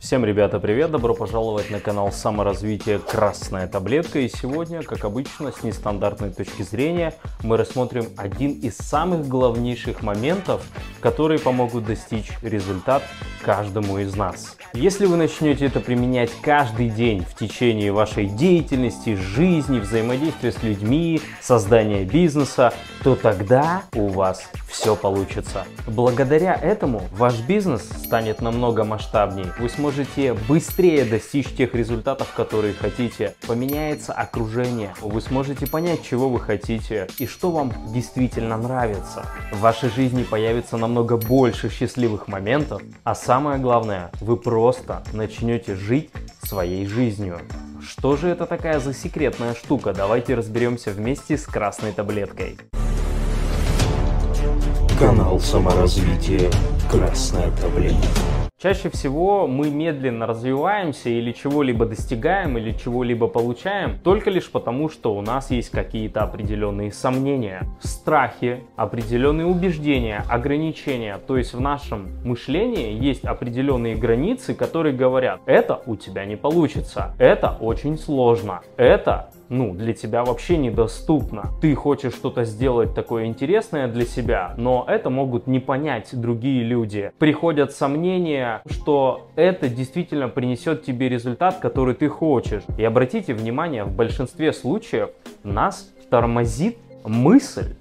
Всем, ребята, привет! Добро пожаловать на канал саморазвития «Красная таблетка». И сегодня, как обычно, с нестандартной точки зрения, мы рассмотрим один из самых главнейших моментов, которые помогут достичь результат каждому из нас. Если вы начнете это применять каждый день в течение вашей деятельности, жизни, взаимодействия с людьми, создания бизнеса, то тогда у вас все получится. Благодаря этому ваш бизнес станет намного масштабнее. Вы сможете быстрее достичь тех результатов, которые хотите. Поменяется окружение. Вы сможете понять, чего вы хотите и что вам действительно нравится. В вашей жизни появится намного больше счастливых моментов, а самое главное, вы просто начнете жить своей жизнью. Что же это такая за секретная штука? Давайте разберемся вместе с красной таблеткой. Канал саморазвития «Красная таблетка». Чаще всего мы медленно развиваемся или чего-либо достигаем, или чего-либо получаем только лишь потому, что у нас есть какие-то определенные сомнения, страхи, определенные убеждения, ограничения. То есть в нашем мышлении есть определенные границы, которые говорят, это у тебя не получится, это очень сложно, это ну, для тебя вообще недоступно. Ты хочешь что-то сделать такое интересное для себя, но это могут не понять другие люди. Приходят сомнения, что это действительно принесет тебе результат, который ты хочешь. И обратите внимание, в большинстве случаев нас тормозит мысль.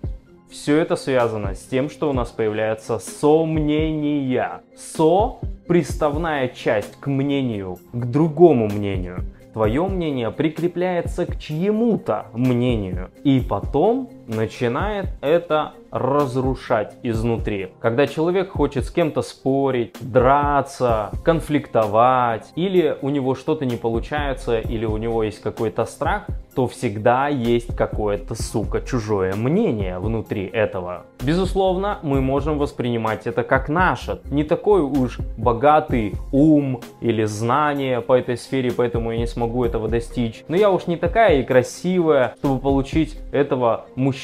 Все это связано с тем, что у нас появляются сомнения. Со – приставная часть к мнению, к другому мнению твое мнение прикрепляется к чьему-то мнению. И потом начинает это разрушать изнутри. Когда человек хочет с кем-то спорить, драться, конфликтовать, или у него что-то не получается, или у него есть какой-то страх, то всегда есть какое-то, сука, чужое мнение внутри этого. Безусловно, мы можем воспринимать это как наше. Не такой уж богатый ум или знание по этой сфере, поэтому я не смогу этого достичь. Но я уж не такая и красивая, чтобы получить этого мужчину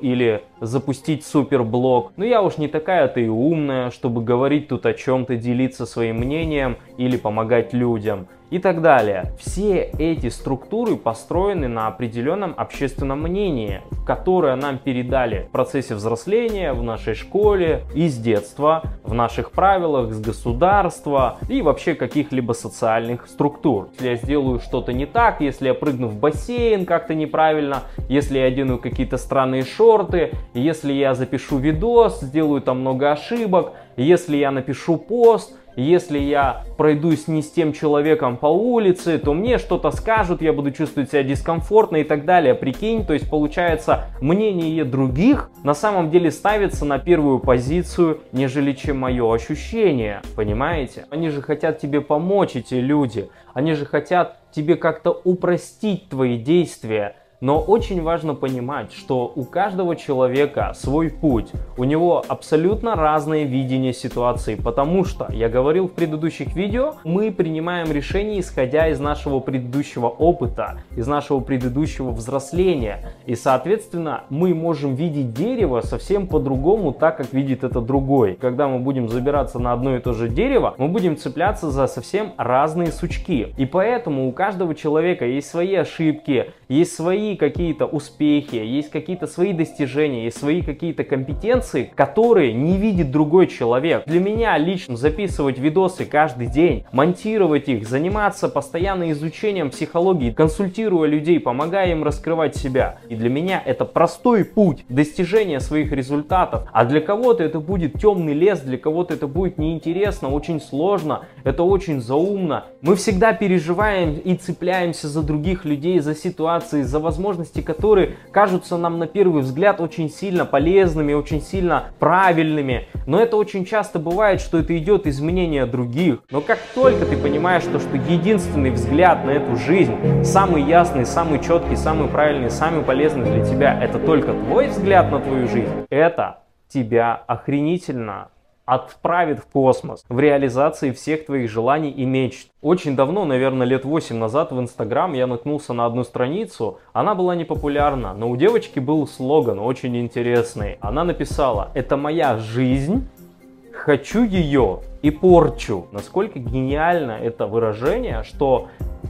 или запустить суперблог. Но я уж не такая-то и умная, чтобы говорить тут о чем-то, делиться своим мнением или помогать людям и так далее. Все эти структуры построены на определенном общественном мнении, которое нам передали в процессе взросления, в нашей школе, из детства, в наших правилах, с государства и вообще каких-либо социальных структур. Если я сделаю что-то не так, если я прыгну в бассейн как-то неправильно, если я одену какие-то странные шорты, если я запишу видос, сделаю там много ошибок, если я напишу пост, если я пройдусь не с тем человеком по улице, то мне что-то скажут, я буду чувствовать себя дискомфортно и так далее. Прикинь, то есть получается мнение других на самом деле ставится на первую позицию, нежели чем мое ощущение, понимаете? Они же хотят тебе помочь, эти люди. Они же хотят тебе как-то упростить твои действия но очень важно понимать, что у каждого человека свой путь, у него абсолютно разное видение ситуации, потому что, я говорил в предыдущих видео, мы принимаем решения исходя из нашего предыдущего опыта, из нашего предыдущего взросления, и соответственно мы можем видеть дерево совсем по-другому, так как видит это другой. Когда мы будем забираться на одно и то же дерево, мы будем цепляться за совсем разные сучки, и поэтому у каждого человека есть свои ошибки, есть свои свои какие-то успехи, есть какие-то свои достижения, есть свои какие-то компетенции, которые не видит другой человек. Для меня лично записывать видосы каждый день, монтировать их, заниматься постоянно изучением психологии, консультируя людей, помогая им раскрывать себя. И для меня это простой путь достижения своих результатов. А для кого-то это будет темный лес, для кого-то это будет неинтересно, очень сложно, это очень заумно. Мы всегда переживаем и цепляемся за других людей, за ситуации, за возможности возможности, которые кажутся нам на первый взгляд очень сильно полезными, очень сильно правильными. Но это очень часто бывает, что это идет из мнения других. Но как только ты понимаешь, то, что единственный взгляд на эту жизнь, самый ясный, самый четкий, самый правильный, самый полезный для тебя, это только твой взгляд на твою жизнь, это тебя охренительно отправит в космос в реализации всех твоих желаний и мечт. Очень давно, наверное, лет 8 назад в Инстаграм я наткнулся на одну страницу. Она была не популярна, но у девочки был слоган очень интересный. Она написала «Это моя жизнь, хочу ее и порчу. Насколько гениально это выражение, что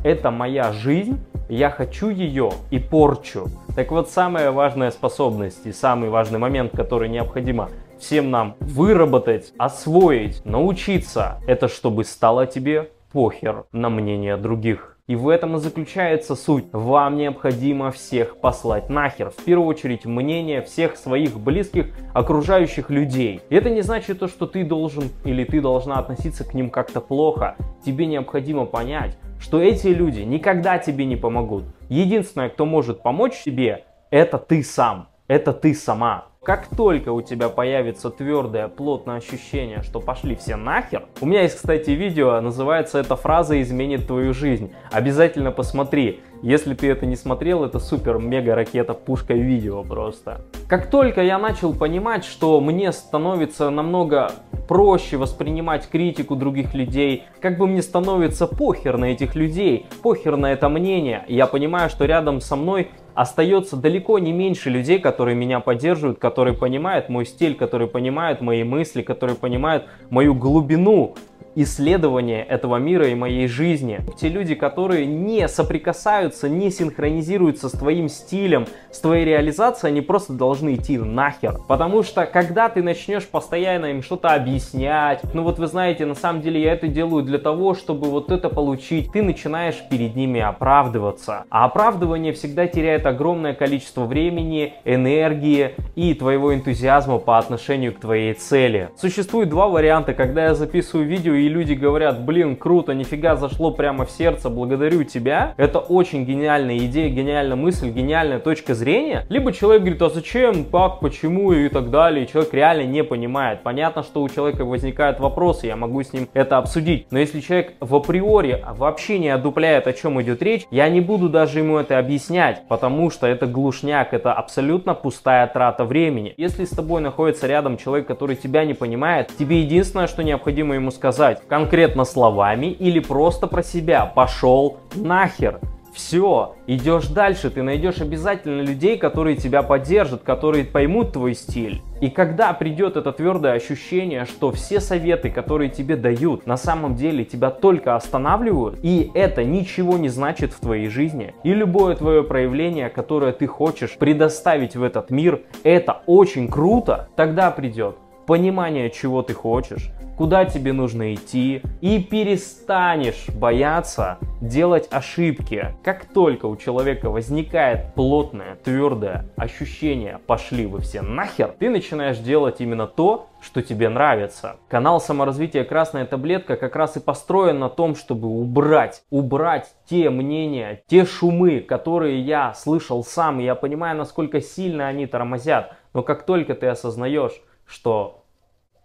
это моя жизнь, я хочу ее и порчу. Так вот, самая важная способность и самый важный момент, который необходимо всем нам выработать, освоить, научиться, это чтобы стало тебе похер на мнение других. И в этом и заключается суть. Вам необходимо всех послать нахер. В первую очередь мнение всех своих близких, окружающих людей. И это не значит то, что ты должен или ты должна относиться к ним как-то плохо. Тебе необходимо понять, что эти люди никогда тебе не помогут. Единственное, кто может помочь тебе, это ты сам. Это ты сама. Как только у тебя появится твердое, плотное ощущение, что пошли все нахер, у меня есть, кстати, видео, называется эта фраза «Изменит твою жизнь». Обязательно посмотри. Если ты это не смотрел, это супер мега ракета пушка видео просто. Как только я начал понимать, что мне становится намного проще воспринимать критику других людей, как бы мне становится похер на этих людей, похер на это мнение, я понимаю, что рядом со мной остается далеко не меньше людей, которые меня поддерживают, которые понимают мой стиль, которые понимают мои мысли, которые понимают мою глубину исследования этого мира и моей жизни. Те люди, которые не соприкасаются, не синхронизируются с твоим стилем, с твоей реализацией, они просто должны идти нахер. Потому что когда ты начнешь постоянно им что-то объяснять, ну вот вы знаете, на самом деле я это делаю для того, чтобы вот это получить, ты начинаешь перед ними оправдываться. А оправдывание всегда теряет огромное количество времени, энергии и твоего энтузиазма по отношению к твоей цели. Существует два варианта, когда я записываю видео и люди говорят, блин, круто, нифига зашло прямо в сердце, благодарю тебя. Это очень гениальная идея, гениальная мысль, гениальная точка зрения. Либо человек говорит, а зачем, как, почему и так далее. И человек реально не понимает. Понятно, что у человека возникают вопросы, я могу с ним это обсудить. Но если человек в априори вообще не одупляет, о чем идет речь, я не буду даже ему это объяснять, потому что это глушняк, это абсолютно пустая трата времени. Если с тобой находится рядом человек, который тебя не понимает, тебе единственное, что необходимо ему сказать, сказать конкретно словами или просто про себя. Пошел нахер. Все, идешь дальше, ты найдешь обязательно людей, которые тебя поддержат, которые поймут твой стиль. И когда придет это твердое ощущение, что все советы, которые тебе дают, на самом деле тебя только останавливают, и это ничего не значит в твоей жизни, и любое твое проявление, которое ты хочешь предоставить в этот мир, это очень круто, тогда придет понимание, чего ты хочешь, куда тебе нужно идти, и перестанешь бояться делать ошибки. Как только у человека возникает плотное, твердое ощущение «пошли вы все нахер», ты начинаешь делать именно то, что тебе нравится. Канал саморазвития «Красная таблетка» как раз и построен на том, чтобы убрать, убрать те мнения, те шумы, которые я слышал сам, и я понимаю, насколько сильно они тормозят. Но как только ты осознаешь, что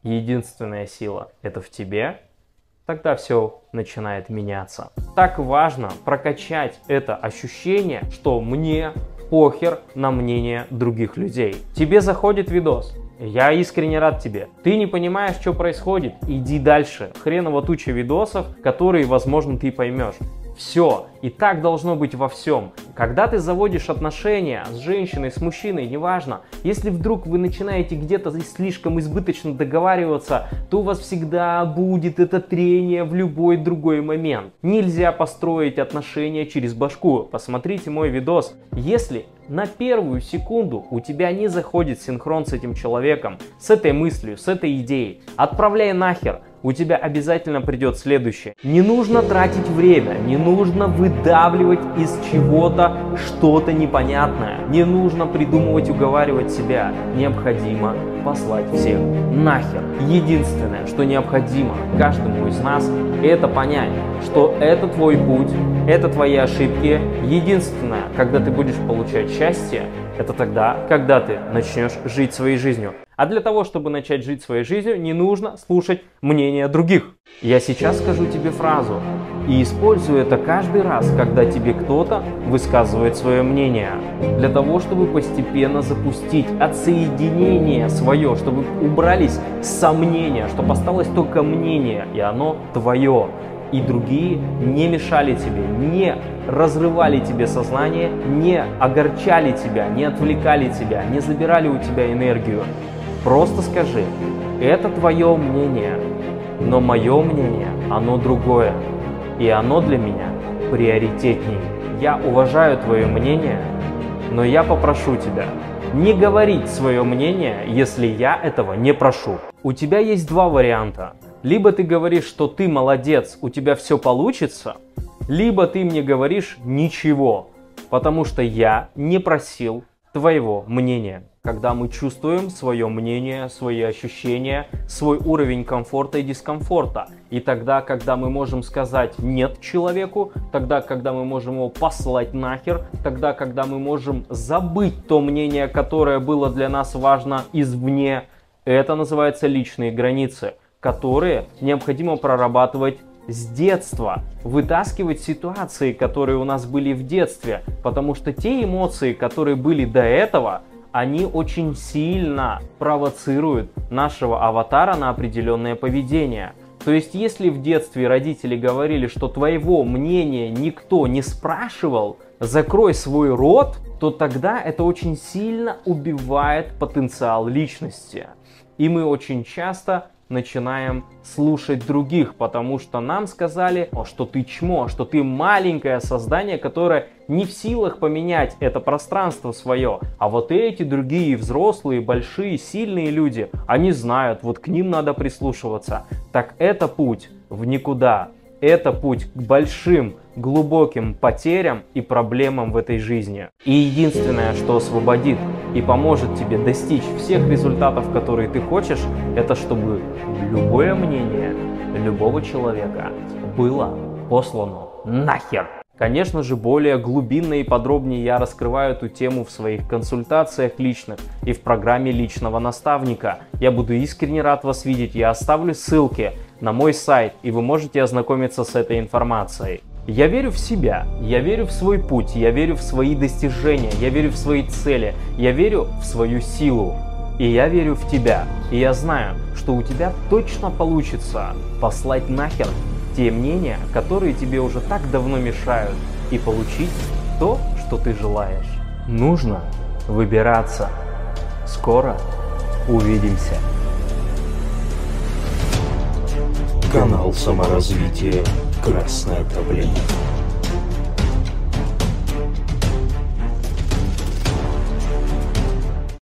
единственная сила это в тебе, тогда все начинает меняться. Так важно прокачать это ощущение, что мне похер на мнение других людей. Тебе заходит видос, я искренне рад тебе. Ты не понимаешь, что происходит, иди дальше. Хреново туча видосов, которые, возможно, ты поймешь. Все. И так должно быть во всем. Когда ты заводишь отношения с женщиной, с мужчиной, неважно, если вдруг вы начинаете где-то слишком избыточно договариваться, то у вас всегда будет это трение в любой другой момент. Нельзя построить отношения через башку. Посмотрите мой видос. Если на первую секунду у тебя не заходит синхрон с этим человеком, с этой мыслью, с этой идеей, отправляй нахер у тебя обязательно придет следующее. Не нужно тратить время, не нужно выдавливать из чего-то что-то непонятное, не нужно придумывать, уговаривать себя. Необходимо послать всех нахер. Единственное, что необходимо каждому из нас, это понять, что это твой путь, это твои ошибки. Единственное, когда ты будешь получать счастье, это тогда, когда ты начнешь жить своей жизнью. А для того, чтобы начать жить своей жизнью, не нужно слушать мнение других. Я сейчас скажу тебе фразу, и используй это каждый раз, когда тебе кто-то высказывает свое мнение. Для того, чтобы постепенно запустить отсоединение свое, чтобы убрались сомнения, чтобы осталось только мнение, и оно твое и другие не мешали тебе, не разрывали тебе сознание, не огорчали тебя, не отвлекали тебя, не забирали у тебя энергию. Просто скажи, это твое мнение, Но мое мнение, оно другое. И оно для меня приоритетнее. Я уважаю твое мнение, но я попрошу тебя не говорить свое мнение, если я этого не прошу. У тебя есть два варианта. Либо ты говоришь, что ты молодец, у тебя все получится, либо ты мне говоришь ничего, потому что я не просил твоего мнения. Когда мы чувствуем свое мнение, свои ощущения, свой уровень комфорта и дискомфорта. И тогда, когда мы можем сказать нет человеку, тогда, когда мы можем его послать нахер, тогда, когда мы можем забыть то мнение, которое было для нас важно извне, это называется личные границы которые необходимо прорабатывать с детства, вытаскивать ситуации, которые у нас были в детстве, потому что те эмоции, которые были до этого, они очень сильно провоцируют нашего аватара на определенное поведение. То есть, если в детстве родители говорили, что твоего мнения никто не спрашивал, закрой свой рот, то тогда это очень сильно убивает потенциал личности. И мы очень часто начинаем слушать других, потому что нам сказали, что ты чмо, что ты маленькое создание, которое не в силах поменять это пространство свое. А вот эти другие взрослые, большие, сильные люди, они знают, вот к ним надо прислушиваться. Так это путь в никуда. Это путь к большим, глубоким потерям и проблемам в этой жизни. И единственное, что освободит и поможет тебе достичь всех результатов, которые ты хочешь, это чтобы любое мнение любого человека было послано нахер. Конечно же, более глубинно и подробнее я раскрываю эту тему в своих консультациях личных и в программе личного наставника. Я буду искренне рад вас видеть, я оставлю ссылки на мой сайт, и вы можете ознакомиться с этой информацией. Я верю в себя, я верю в свой путь, я верю в свои достижения, я верю в свои цели, я верю в свою силу. И я верю в тебя. И я знаю, что у тебя точно получится послать нахер те мнения, которые тебе уже так давно мешают, и получить то, что ты желаешь. Нужно выбираться. Скоро увидимся. Канал саморазвития Красное правление.